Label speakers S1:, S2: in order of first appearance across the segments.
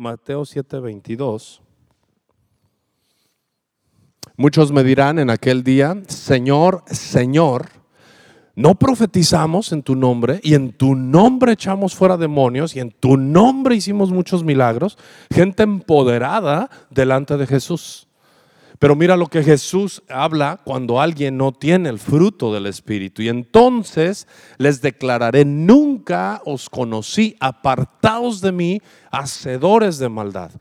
S1: Mateo 7:22. Muchos me dirán en aquel día, Señor, Señor, no profetizamos en tu nombre y en tu nombre echamos fuera demonios y en tu nombre hicimos muchos milagros, gente empoderada delante de Jesús. Pero mira lo que Jesús habla cuando alguien no tiene el fruto del Espíritu. Y entonces les declararé, nunca os conocí, apartaos de mí, hacedores de maldad.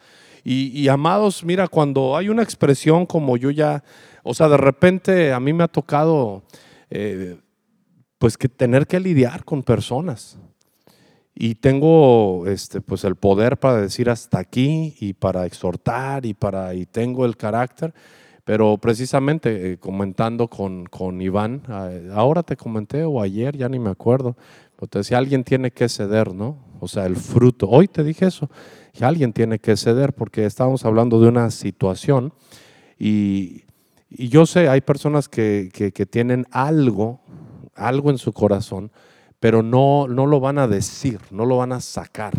S1: Y, amados, mira, cuando hay una expresión como yo ya, o sea, de repente a mí me ha tocado, eh, pues que tener que lidiar con personas. Y tengo este, pues el poder para decir hasta aquí y para exhortar y, para, y tengo el carácter. Pero precisamente eh, comentando con, con Iván, ahora te comenté o ayer, ya ni me acuerdo, pero te decía, alguien tiene que ceder, ¿no? O sea, el fruto. Hoy te dije eso, que alguien tiene que ceder porque estábamos hablando de una situación y, y yo sé, hay personas que, que, que tienen algo, algo en su corazón, pero no, no lo van a decir, no lo van a sacar.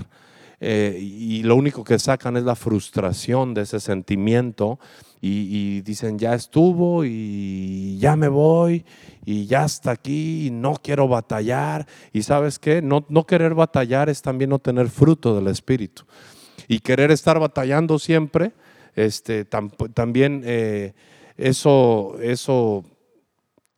S1: Eh, y lo único que sacan es la frustración de ese sentimiento y, dicen, ya estuvo y ya me voy y ya está aquí no quiero batallar. Y sabes qué, no, no querer batallar es también no tener fruto del Espíritu. Y querer estar batallando siempre, este, también eh, eso, eso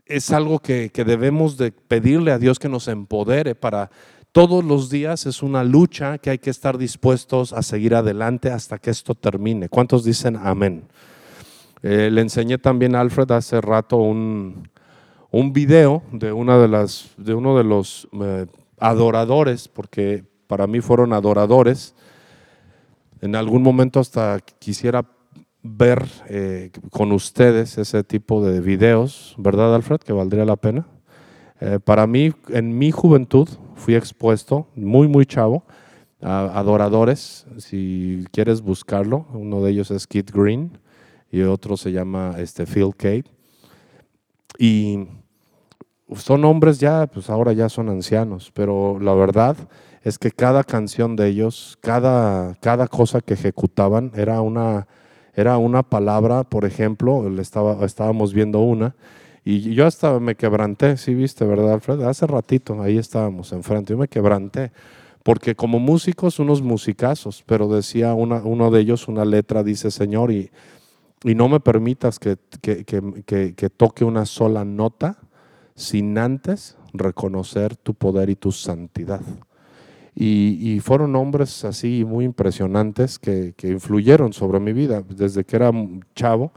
S1: es algo que, debemos de pedirle a Dios que nos empodere para todos los días. Es una lucha que hay que estar dispuestos a seguir adelante hasta que esto termine. ¿Cuántos dicen amén? Eh, le enseñé también a Alfred hace rato un, un video de, una de, las, de uno de los eh, adoradores, porque para mí fueron adoradores. En algún momento hasta quisiera ver eh, con ustedes ese tipo de videos, ¿verdad, Alfred? Que valdría la pena. Eh, para mí, en mi juventud, fui expuesto, muy, muy chavo, a adoradores. Si quieres buscarlo, uno de ellos es Kid Green y otro se llama este, Phil Cave. Y son hombres ya, pues ahora ya son ancianos, pero la verdad es que cada canción de ellos, cada, cada cosa que ejecutaban era una era una palabra, por ejemplo, estaba, estábamos viendo una, y yo hasta me quebranté, sí viste, ¿verdad, Alfred? Hace ratito, ahí estábamos enfrente, yo me quebranté, porque como músicos, unos musicazos, pero decía una, uno de ellos una letra, dice, Señor, y, y no me permitas que, que, que, que toque una sola nota sin antes reconocer tu poder y tu santidad. Y, fueron hombres así muy impresionantes que, influyeron sobre mi vida desde que era chavo.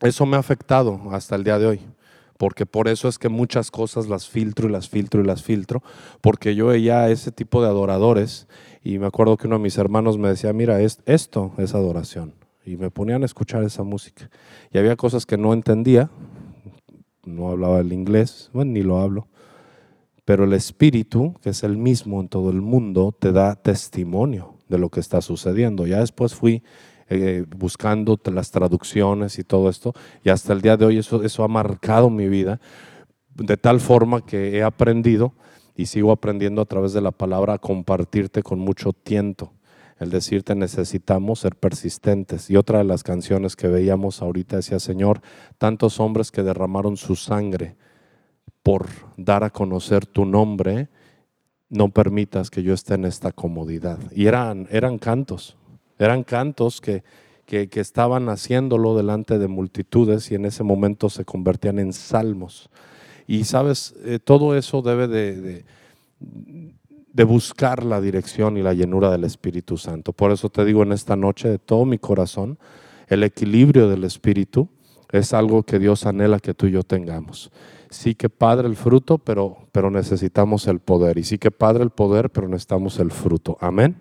S1: Eso me ha afectado hasta el día de hoy, porque por eso es que muchas cosas las filtro y las filtro y las filtro, porque yo veía ese tipo de adoradores y me acuerdo que uno de mis hermanos me decía, mira, esto es adoración. Y me ponían a escuchar esa música. Y había cosas que no entendía, no hablaba el inglés, bueno, ni lo hablo pero el Espíritu, que es el mismo en todo el mundo, te da testimonio de lo que está sucediendo. Ya después fui eh, buscando las traducciones y todo esto, y hasta el día de hoy eso, eso ha marcado mi vida, de tal forma que he aprendido y sigo aprendiendo a través de la palabra a compartirte con mucho tiento. El decirte necesitamos ser persistentes. Y otra de las canciones que veíamos ahorita decía, Señor, tantos hombres que derramaron su sangre por dar a conocer tu nombre, no permitas que yo esté en esta comodidad. Y eran, eran cantos, eran cantos que, que, estaban haciéndolo delante de multitudes y en ese momento se convertían en salmos. Y sabes, eh, todo eso debe de, de, buscar la dirección y la llenura del Espíritu Santo. Por eso te digo en esta noche de todo mi corazón, el equilibrio del Espíritu es algo que Dios anhela que tú y yo tengamos sí que padre el fruto, pero, pero necesitamos el poder. Y sí que padre el poder, pero necesitamos el fruto. Amén.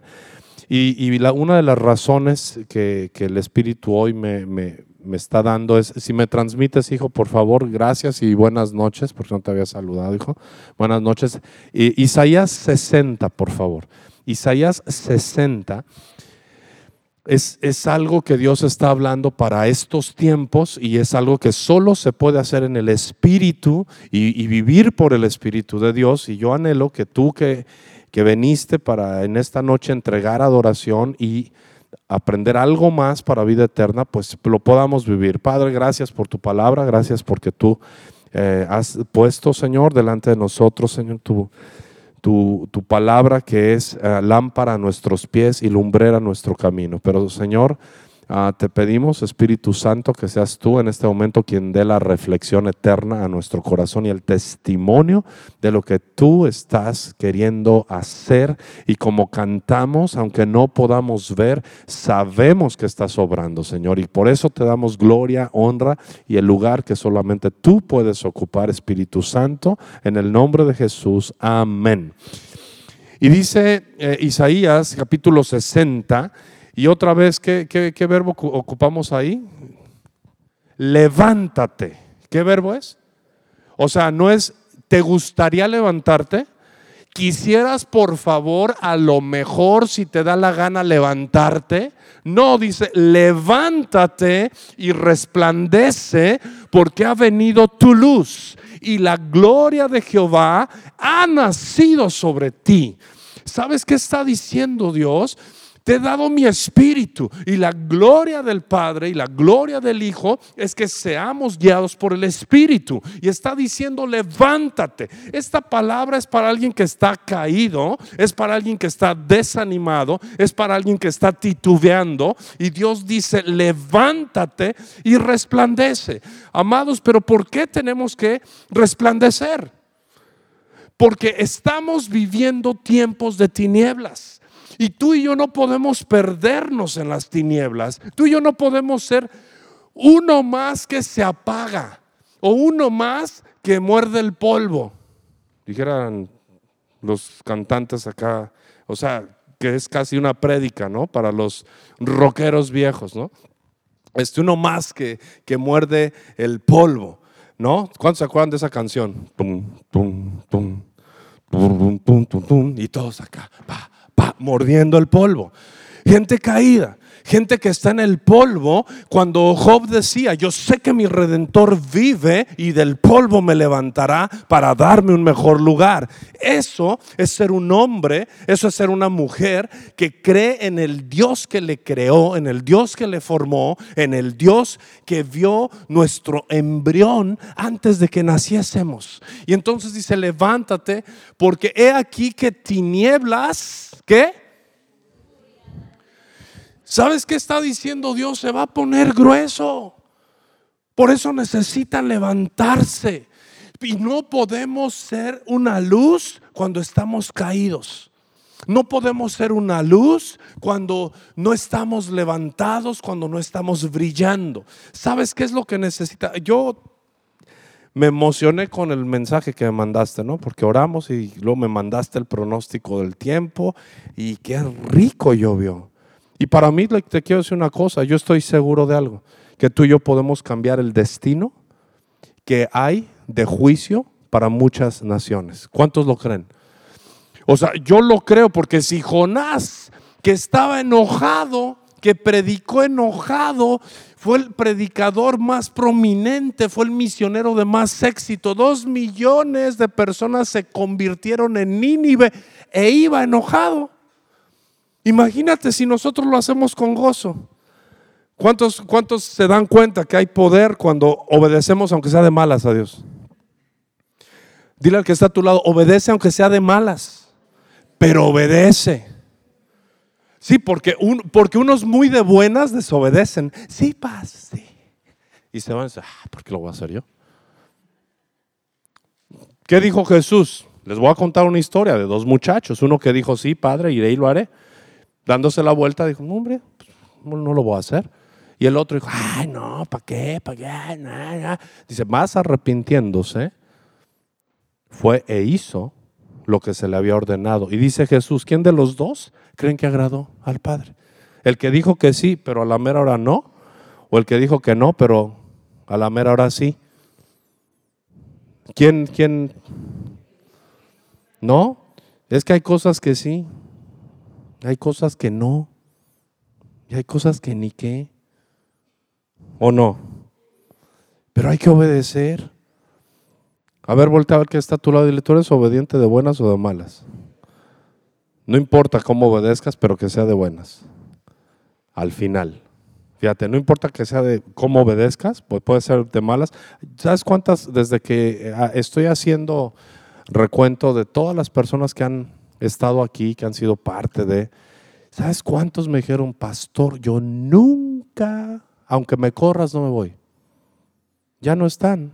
S1: Y, una de las razones que, el Espíritu hoy me, me, está dando es, si me transmites, hijo, por favor, gracias y buenas noches, porque no te había saludado, hijo. Buenas noches. Isaías 60, por favor. Isaías 60 es, algo que Dios está hablando para estos tiempos y es algo que solo se puede hacer en el Espíritu y, vivir por el Espíritu de Dios. Y yo anhelo que tú que, que veniste para en esta noche entregar adoración y aprender algo más para vida eterna, pues lo podamos vivir. Padre, gracias por tu palabra, gracias porque tú eh, has puesto, Señor, delante de nosotros, Señor, tu, tu, palabra que es eh, lámpara a nuestros pies y lumbrera a nuestro camino. Pero, Señor, Ah, te pedimos, Espíritu Santo, que seas tú en este momento quien dé la reflexión eterna a nuestro corazón y el testimonio de lo que tú estás queriendo hacer. Y como cantamos, aunque no podamos ver, sabemos que estás obrando, Señor. Y por eso te damos gloria, honra y el lugar que solamente tú puedes ocupar, Espíritu Santo, en el nombre de Jesús. Amén. Y dice eh, Isaías capítulo 60, y otra vez, ¿qué, qué, verbo ocupamos ahí? Levántate. ¿Qué verbo es? O sea, no es, ¿te gustaría levantarte? ¿Quisieras por favor a lo mejor si te da la gana levantarte? No, dice, levántate y resplandece porque ha venido tu luz y la gloria de Jehová ha nacido sobre ti. ¿Sabes qué está diciendo Dios? Te he dado mi espíritu y la gloria del Padre y la gloria del Hijo es que seamos guiados por el espíritu. Y está diciendo, levántate. Esta palabra es para alguien que está caído, es para alguien que está desanimado, es para alguien que está titubeando. Y Dios dice, levántate y resplandece. Amados, pero ¿por qué tenemos que resplandecer? Porque estamos viviendo tiempos de tinieblas. Y tú y yo no podemos perdernos en las tinieblas. Tú y yo no podemos ser uno más que se apaga o uno más que muerde el polvo. Dijeran los cantantes acá, o sea, que es casi una prédica, ¿no? Para los rockeros viejos, ¿no? Este uno más que, que muerde el polvo, ¿no? ¿Cuántos se acuerdan de esa canción? Pum, pum, pum, pum, pum, pum, pum, y todos acá, pa, mordiendo el polvo. Gente caída, gente que está en el polvo, cuando Job decía, yo sé que mi redentor vive y del polvo me levantará para darme un mejor lugar. Eso es ser un hombre, eso es ser una mujer que cree en el Dios que le creó, en el Dios que le formó, en el Dios que vio nuestro embrión antes de que naciésemos. Y entonces dice, levántate, porque he aquí que tinieblas ¿Qué? ¿Sabes qué está diciendo Dios? Se va a poner grueso. Por eso necesitan levantarse. Y no podemos ser una luz cuando estamos caídos. No podemos ser una luz cuando no estamos levantados, cuando no estamos brillando. ¿Sabes qué es lo que necesita? Yo me emocioné con el mensaje que me mandaste, ¿no? Porque oramos y luego me mandaste el pronóstico del tiempo y qué rico llovió. Y para mí te quiero decir una cosa, yo estoy seguro de algo, que tú y yo podemos cambiar el destino que hay de juicio para muchas naciones. ¿Cuántos lo creen? O sea, yo lo creo porque si Jonás, que estaba enojado, que predicó enojado, fue el predicador más prominente, fue el misionero de más éxito. Dos millones de personas se convirtieron en Nínive e iba enojado. Imagínate si nosotros lo hacemos con gozo. ¿Cuántos, ¿Cuántos se dan cuenta que hay poder cuando obedecemos aunque sea de malas a Dios? Dile al que está a tu lado, obedece aunque sea de malas, pero obedece. Sí, porque, porque unos muy de buenas desobedecen. Sí, paz, sí. Y se van a decir, ah, ¿por qué lo voy a hacer yo? ¿Qué dijo Jesús? Les voy a contar una historia de dos muchachos. Uno que dijo, sí, padre, iré y lo haré. Dándose la vuelta, dijo, hombre, pues, no lo voy a hacer. Y el otro dijo, ay, no, ¿para qué? ¿Para qué? Dice, más arrepintiéndose, fue e hizo lo que se le había ordenado. Y dice Jesús, ¿quién de los dos creen que agradó al Padre? ¿El que dijo que sí, pero a la mera hora no? ¿O el que dijo que no, pero a la mera hora sí? ¿Quién, quién? ¿No? Es que hay cosas que sí, hay cosas que no, y hay cosas que ni qué, o no. Pero hay que obedecer. A ver, voltea a que está a tu lado y dile, ¿tú eres obediente de buenas o de malas? No importa cómo obedezcas, pero que sea de buenas. Al final. Fíjate, no importa que sea de cómo obedezcas, pues puede ser de malas. ¿Sabes cuántas, desde que eh, estoy haciendo recuento de todas las personas que han estado aquí, que han sido parte de, ¿sabes cuántos me dijeron, pastor, yo nunca, aunque me corras, no me voy? Ya no están.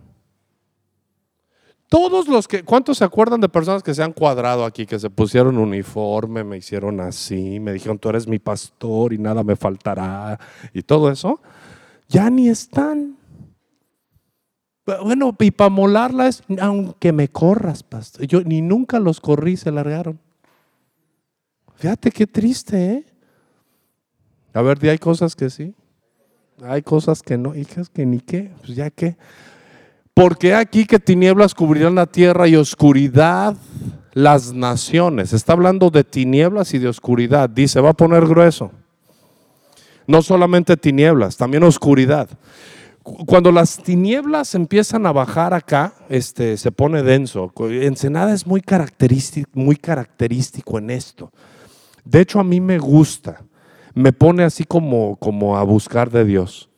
S1: Todos los que, ¿cuántos se acuerdan de personas que se han cuadrado aquí, que se pusieron uniforme, me hicieron así, me dijeron, tú eres mi pastor y nada me faltará y todo eso? Ya ni están. Bueno, y para molarla es, aunque me corras, pastor. Yo ni nunca los corrí, se largaron. Fíjate qué triste, ¿eh? A ver, hay cosas que sí, hay cosas que no, hijas que ni qué, pues ya qué. Porque aquí que tinieblas cubrirán la tierra y oscuridad las naciones. Está hablando de tinieblas y de oscuridad. Dice, va a poner grueso. No solamente tinieblas, también oscuridad. Cuando las tinieblas empiezan a bajar acá, este, se pone denso. Ensenada es muy característico, muy característico en esto. De hecho, a mí me gusta. Me pone así como, como a buscar de Dios.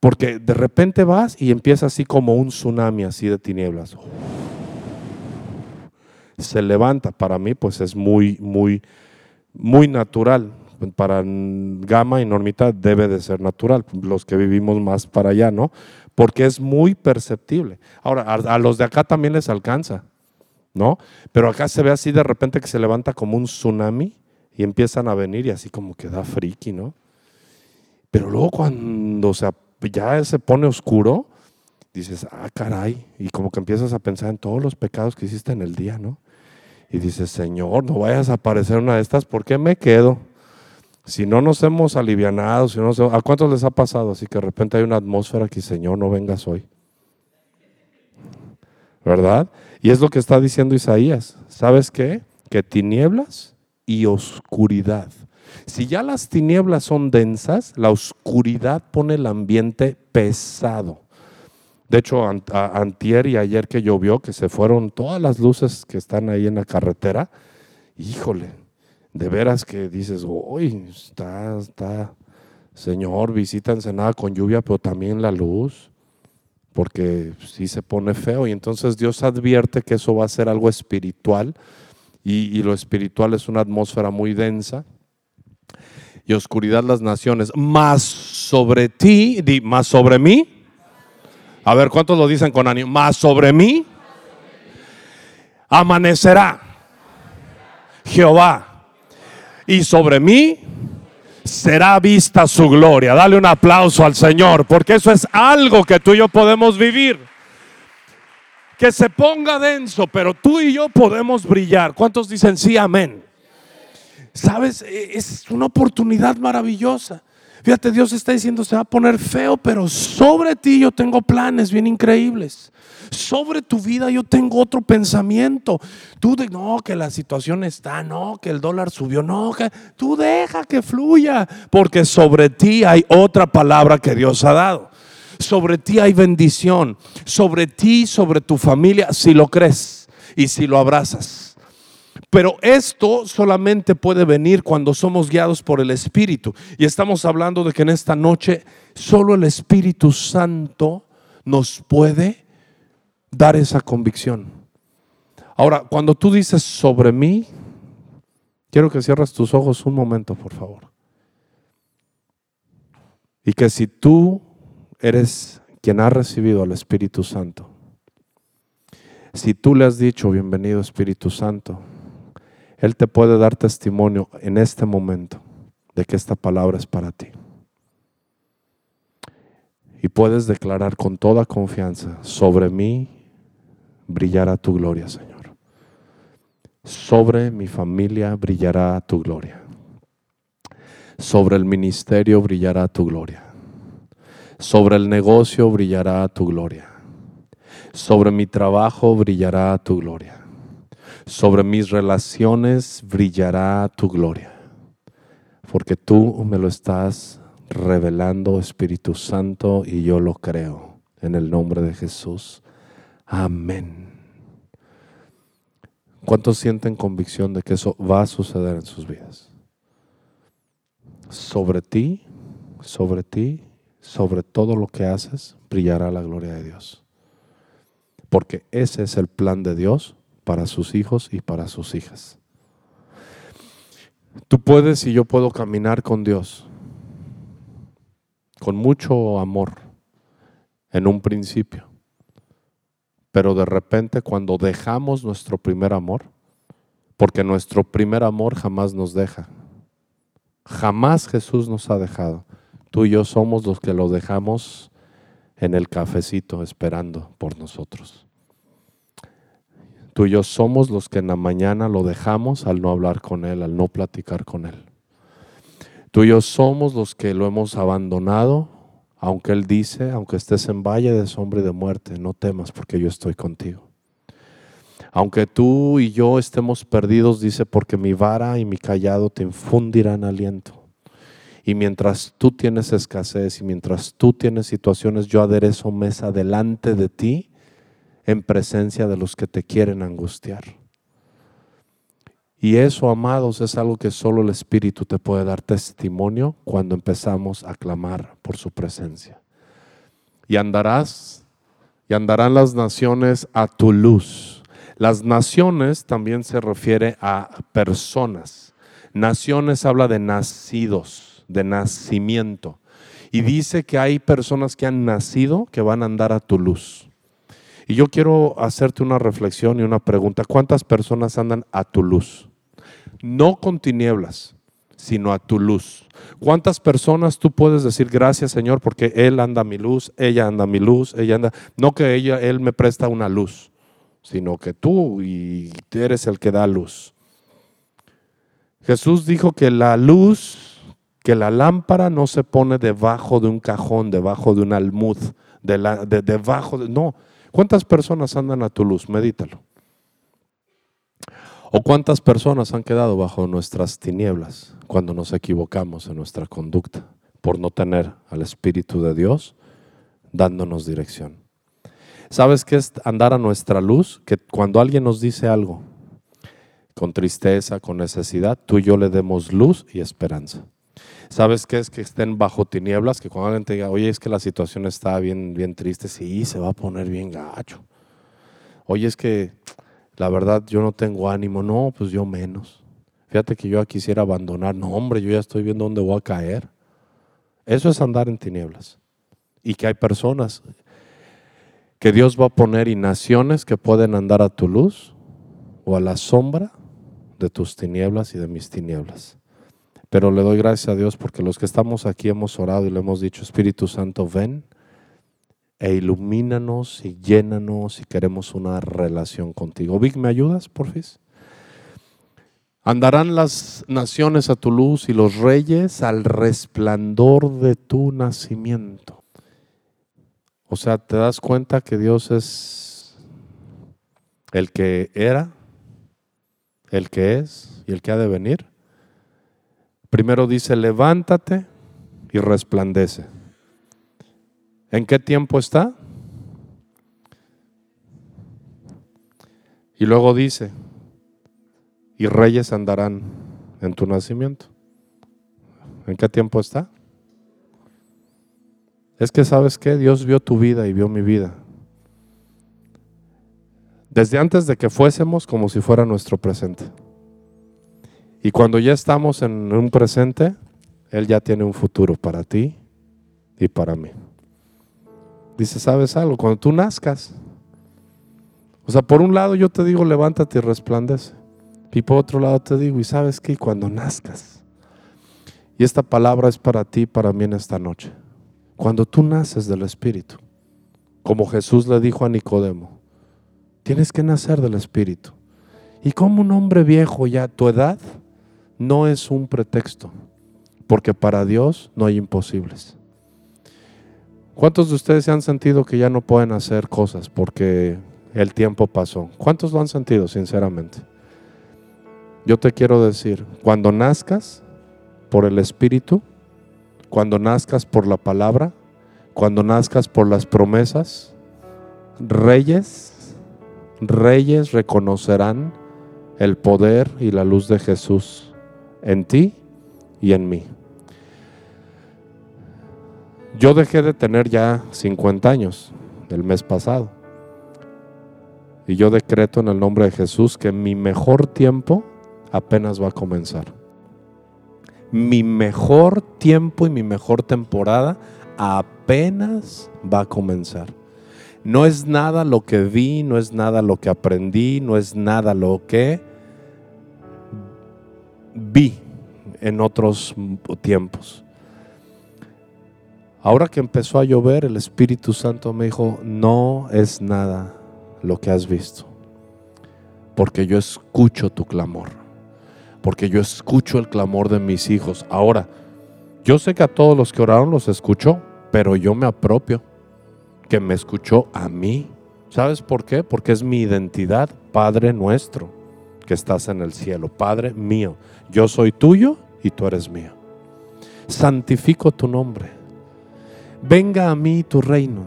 S1: Porque de repente vas y empieza así como un tsunami así de tinieblas. Se levanta. Para mí pues es muy, muy, muy natural. Para Gama y Normita debe de ser natural. Los que vivimos más para allá, ¿no? Porque es muy perceptible. Ahora, a, los de acá también les alcanza, ¿no? Pero acá se ve así de repente que se levanta como un tsunami y empiezan a venir y así como que da friki, ¿no? Pero luego cuando se ya se pone oscuro, dices, ah, caray, y como que empiezas a pensar en todos los pecados que hiciste en el día, ¿no? Y dices, Señor, no vayas a aparecer una de estas, ¿por qué me quedo? Si no nos hemos alivianado, si no ¿a cuántos les ha pasado? Así que de repente hay una atmósfera que, Señor, no vengas hoy. ¿Verdad? Y es lo que está diciendo Isaías. ¿Sabes qué? Que tinieblas y oscuridad si ya las tinieblas son densas, la oscuridad pone el ambiente pesado. De hecho, antier y ayer que llovió, que se fueron todas las luces que están ahí en la carretera, híjole, de veras que dices, uy, está, está, Señor, visita nada con lluvia, pero también la luz, porque sí se pone feo. Y entonces Dios advierte que eso va a ser algo espiritual, y, lo espiritual es una atmósfera muy densa y oscuridad las naciones, más sobre ti, más sobre mí. A ver, ¿cuántos lo dicen con ánimo? Más sobre mí amanecerá Jehová y sobre mí será vista su gloria. Dale un aplauso al Señor, porque eso es algo que tú y yo podemos vivir. Que se ponga denso, pero tú y yo podemos brillar. ¿Cuántos dicen sí, amén? sabes, e, es una oportunidad maravillosa. Fíjate, Dios está diciendo, se va a poner feo, pero sobre ti yo tengo planes bien increíbles. Sobre tu vida yo tengo otro pensamiento. Tú de, no, que la situación está, no, que el dólar subió, no, que tú deja que fluya, porque sobre ti hay otra palabra que Dios ha dado. Sobre ti hay bendición, sobre ti, sobre tu familia, si lo crees y si lo abrazas. Pero esto solamente puede venir cuando somos guiados por el Espíritu. Y estamos hablando de que en esta noche solo el Espíritu Santo nos puede dar esa convicción. Ahora, cuando tú dices sobre mí, quiero que cierres tus ojos un momento, por favor. Y que si tú eres quien ha recibido al Espíritu Santo, si tú le has dicho, bienvenido Espíritu Santo, él te puede dar testimonio en este momento de que esta palabra es para ti. Y puedes declarar con toda confianza, sobre mí brillará tu gloria, Señor. Sobre mi familia brillará tu gloria. Sobre el ministerio brillará tu gloria. Sobre el negocio brillará tu gloria. Sobre mi trabajo brillará tu gloria sobre mis relaciones brillará tu gloria, porque tú me lo estás revelando, Espíritu Santo, y yo lo creo. En el nombre de Jesús. Amén. ¿Cuántos sienten convicción de que eso va a suceder en sus vidas? Sobre ti, sobre ti, sobre todo lo que haces, brillará la gloria de Dios. Porque ese es el plan de Dios para sus hijos y para sus hijas. Tú puedes y yo puedo caminar con Dios con mucho amor en un principio. Pero de repente cuando dejamos nuestro primer amor, porque nuestro primer amor jamás nos deja, jamás Jesús nos ha dejado. Tú y yo somos los que lo dejamos en el cafecito esperando por nosotros. Tú y yo somos los que en la mañana lo dejamos al no hablar con Él, al no platicar con Él. Tú y yo somos los que lo hemos abandonado, aunque Él dice, aunque estés en valle de sombra y de muerte, no temas porque yo estoy contigo. Aunque tú y yo estemos perdidos, dice, porque mi vara y mi callado te infundirán aliento. Y mientras tú tienes escasez y mientras tú tienes situaciones, yo aderezo mesa delante de ti en presencia de los que te quieren angustiar. Y eso, amados, es algo que solo el Espíritu te puede dar testimonio cuando empezamos a clamar por su presencia. Y andarás, y andarán las naciones a tu luz. Las naciones también se refiere a personas. Naciones habla de nacidos, de nacimiento. Y dice que hay personas que han nacido que van a andar a tu luz. Y yo quiero hacerte una reflexión y una pregunta. ¿Cuántas personas andan a tu luz? No con tinieblas, sino a tu luz. ¿Cuántas personas tú puedes decir gracias Señor porque Él anda a mi luz, ella anda a mi luz, ella anda, no que ella, Él me presta una luz, sino que tú y eres el que da luz. Jesús dijo que la luz, que la lámpara no se pone debajo de un cajón, debajo de un almud, de debajo de, no, ¿Cuántas personas andan a tu luz? Medítalo. ¿O cuántas personas han quedado bajo nuestras tinieblas cuando nos equivocamos en nuestra conducta por no tener al Espíritu de Dios dándonos dirección? ¿Sabes qué es andar a nuestra luz? Que cuando alguien nos dice algo con tristeza, con necesidad, tú y yo le demos luz y esperanza. ¿Sabes qué es que estén bajo tinieblas? Que cuando alguien te diga, oye, es que la situación está bien, bien triste, sí, se va a poner bien gacho. Oye, es que la verdad yo no tengo ánimo, no, pues yo menos. Fíjate que yo quisiera abandonar, no, hombre, yo ya estoy viendo dónde voy a caer. Eso es andar en tinieblas. Y que hay personas que Dios va a poner y naciones que pueden andar a tu luz o a la sombra de tus tinieblas y de mis tinieblas. Pero le doy gracias a Dios porque los que estamos aquí hemos orado y le hemos dicho, Espíritu Santo, ven e ilumínanos y llénanos y queremos una relación contigo. Vic, ¿me ayudas, porfis? Andarán las naciones a tu luz y los reyes al resplandor de tu nacimiento. O sea, te das cuenta que Dios es el que era, el que es y el que ha de venir. Primero dice, levántate y resplandece. ¿En qué tiempo está? Y luego dice, y reyes andarán en tu nacimiento. ¿En qué tiempo está? Es que sabes que Dios vio tu vida y vio mi vida. Desde antes de que fuésemos como si fuera nuestro presente. Y cuando ya estamos en un presente, Él ya tiene un futuro para ti y para mí. Dice, ¿sabes algo? Cuando tú nazcas, o sea, por un lado yo te digo, levántate y resplandece. Y por otro lado te digo, ¿y sabes qué? Cuando nazcas. Y esta palabra es para ti para mí en esta noche. Cuando tú naces del Espíritu, como Jesús le dijo a Nicodemo, tienes que nacer del Espíritu. Y como un hombre viejo ya tu edad, no es un pretexto, porque para Dios no hay imposibles. ¿Cuántos de ustedes se han sentido que ya no pueden hacer cosas porque el tiempo pasó? ¿Cuántos lo han sentido, sinceramente? Yo te quiero decir, cuando nazcas por el Espíritu, cuando nazcas por la palabra, cuando nazcas por las promesas, reyes, reyes reconocerán el poder y la luz de Jesús en ti y en mí. Yo dejé de tener ya 50 años el mes pasado. Y yo decreto en el nombre de Jesús que mi mejor tiempo apenas va a comenzar. Mi mejor tiempo y mi mejor temporada apenas va a comenzar. No es nada lo que vi, no es nada lo que aprendí, no es nada lo que vi en otros tiempos. Ahora que empezó a llover, el Espíritu Santo me dijo, no es nada lo que has visto, porque yo escucho tu clamor, porque yo escucho el clamor de mis hijos. Ahora, yo sé que a todos los que oraron los escuchó, pero yo me apropio que me escuchó a mí. ¿Sabes por qué? Porque es mi identidad, Padre nuestro, que estás en el cielo, Padre mío. Yo soy tuyo y tú eres mío. Santifico tu nombre venga a mí tu reino.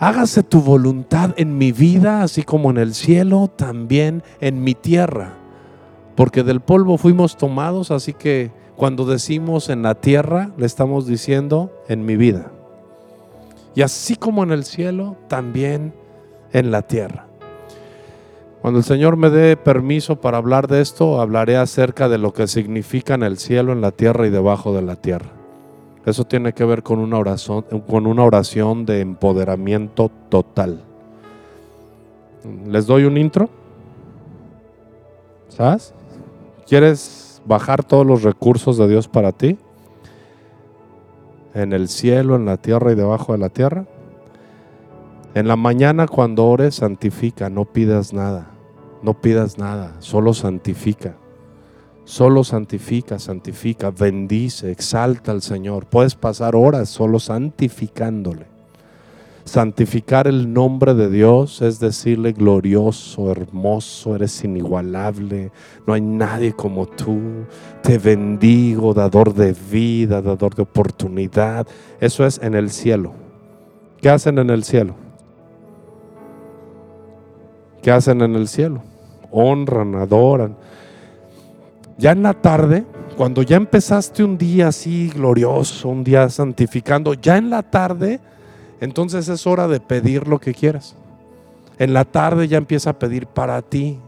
S1: Hágase tu voluntad en mi vida, así como en el cielo, también en mi tierra. Porque del polvo fuimos tomados, así que cuando decimos en la tierra, le estamos diciendo en mi vida. Y así como en el cielo, también en la tierra. Cuando el Señor me dé permiso para hablar de esto, hablaré acerca de lo que significa en el cielo, en la tierra y debajo de la tierra. Eso tiene que ver con una oración, con una oración de empoderamiento total. ¿Les doy un intro? ¿Sabes? ¿Quieres bajar todos los recursos de Dios para ti? En el cielo, en la tierra y debajo de la tierra. En la mañana cuando ores, santifica, no pidas nada. No pidas nada, solo santifica. Solo santifica, santifica, bendice, exalta al Señor. Puedes pasar horas solo santificándole. Santificar el nombre de Dios es decirle glorioso, hermoso, eres inigualable, no hay nadie como tú. Te bendigo, dador de vida, dador de oportunidad. Eso es en el cielo. ¿Qué hacen en el cielo? ¿Qué hacen en el cielo? Honran, adoran. Ya en la tarde, cuando ya empezaste un día así glorioso, un día santificando, ya en la tarde, entonces es hora de pedir lo que quieras. En la tarde ya empieza a pedir para ti,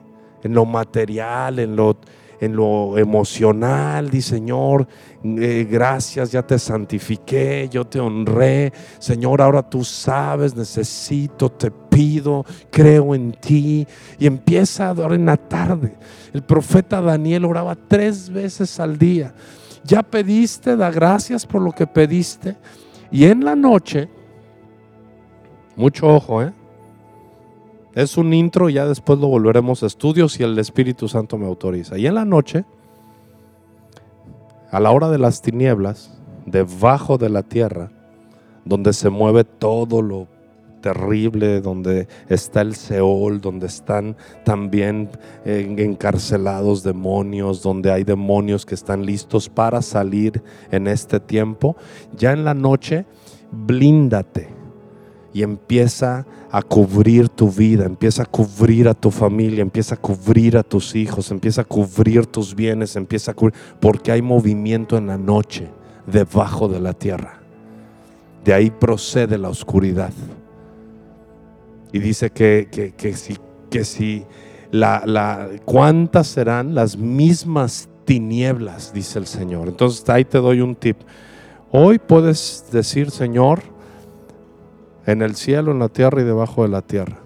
S1: en lo material, en lo en lo emocional, di Señor, eh, gracias, ya te santifiqué, yo te honré, Señor, ahora tú sabes, necesito, te pido, creo en ti. Y empieza a adorar en la tarde. El profeta Daniel oraba tres veces al día. Ya pediste, da gracias por lo que pediste. Y en la noche, mucho ojo, ¿eh? Es un intro, ya después lo volveremos a estudios y el Espíritu Santo me autoriza. Y en la noche, a la hora de las tinieblas, debajo de la tierra, donde se mueve todo lo terrible, donde está el Seol, donde están también eh, encarcelados demonios, donde hay demonios que están listos para salir en este tiempo. Ya en la noche, blíndate y empieza a cubrir tu vida, empieza a cubrir a tu familia, empieza a cubrir a tus hijos, empieza a cubrir tus bienes, empieza a cubrir, porque hay movimiento en la noche debajo de la tierra. De ahí procede la oscuridad. Y dice que, que, si, que si la, la, ¿cuántas serán las mismas tinieblas? Dice el Señor. Entonces ahí te doy un tip. Hoy puedes decir, Señor, en el cielo, en la tierra y debajo de la tierra.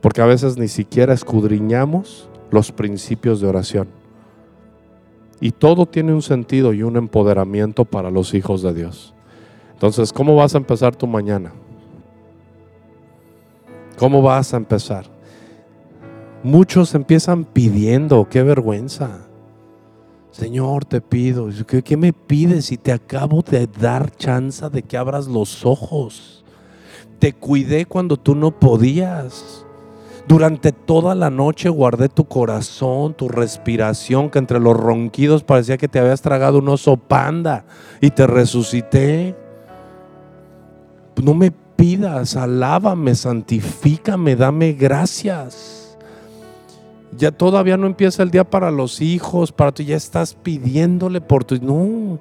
S1: Porque a veces ni siquiera escudriñamos los principios de oración. Y todo tiene un sentido y un empoderamiento para los hijos de Dios. Entonces, ¿cómo vas a empezar tu mañana? ¿Cómo vas a empezar? Muchos empiezan pidiendo, qué vergüenza. Señor, te pido, ¿qué, me pides si te acabo de dar chance de que abras los ojos? Te cuidé cuando tú no podías. Durante toda la noche guardé tu corazón, tu respiración, que entre los ronquidos parecía que te habías tragado un oso panda y te resucité. No me pidas, alábame, santifícame, dame gracias. Ya todavía no empieza el día para los hijos, para tú ya estás pidiéndole por tu... No,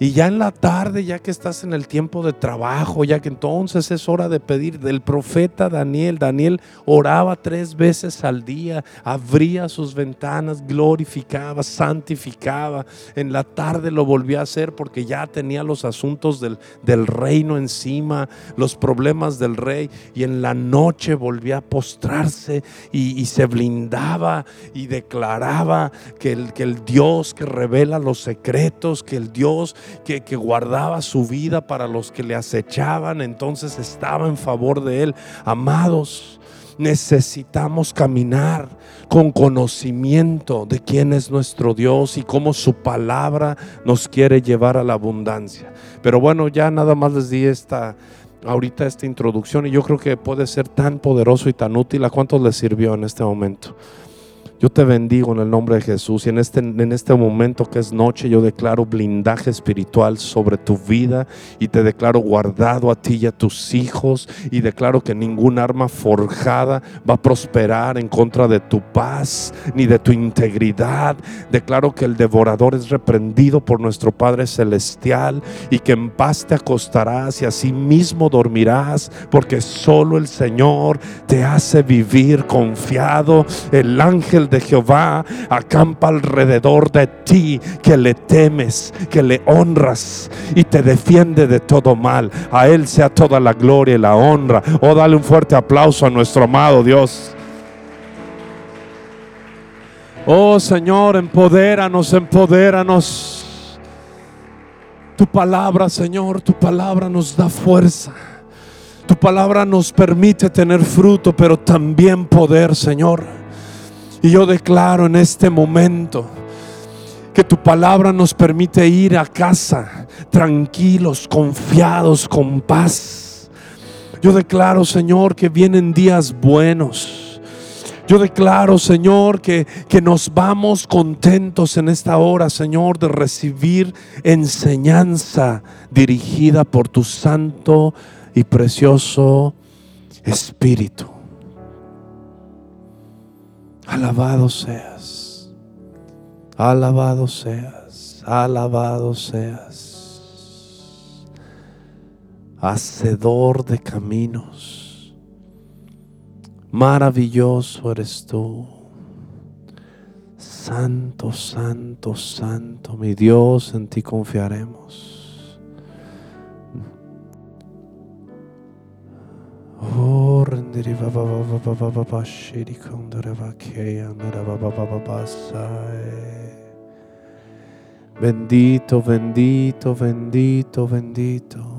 S1: y ya en la tarde, ya que estás en el tiempo de trabajo, ya que entonces es hora de pedir del profeta Daniel. Daniel oraba tres veces al día, abría sus ventanas, glorificaba, santificaba. En la tarde lo volvía a hacer porque ya tenía los asuntos del, del reino encima, los problemas del rey. Y en la noche volvía a postrarse y, se blindaba y declaraba que el, que el Dios que revela los secretos, que el Dios que, guardaba su vida para los que le acechaban, entonces estaba en favor de él. Amados, necesitamos caminar con conocimiento de quién es nuestro Dios y cómo su palabra nos quiere llevar a la abundancia. Pero bueno, ya nada más les di esta ahorita esta introducción y yo creo que puede ser tan poderoso y tan útil. ¿A cuántos les sirvió en este momento? Yo te bendigo en el nombre de Jesús y en este, en este momento que es noche yo declaro blindaje espiritual sobre tu vida y te declaro guardado a ti y a tus hijos y declaro que ningún arma forjada va a prosperar en contra de tu paz ni de tu integridad. Declaro que el devorador es reprendido por nuestro Padre Celestial y que en paz te acostarás y así mismo dormirás porque solo el Señor te hace vivir confiado. El ángel de Jehová acampa alrededor de ti, que le temes, que le honras y te defiende de todo mal. A Él sea toda la gloria y la honra. Oh, dale un fuerte aplauso a nuestro amado Dios. Oh Señor, empodéranos, empodéranos. Tu palabra, Señor, tu palabra nos da fuerza. Tu palabra nos permite tener fruto, pero también poder, Señor. Y yo declaro en este momento que tu palabra nos permite ir a casa tranquilos, confiados, con paz. Yo declaro, Señor, que vienen días buenos. Yo declaro, Señor, que, que nos vamos contentos en esta hora, Señor, de recibir enseñanza dirigida por tu santo y precioso Espíritu. Alabado seas, alabado seas, alabado seas, hacedor de caminos, maravilloso eres tú, santo, santo, santo, mi Dios, en ti confiaremos. Oh, rendere va va va va va Bendito, bendito, bendito, bendito.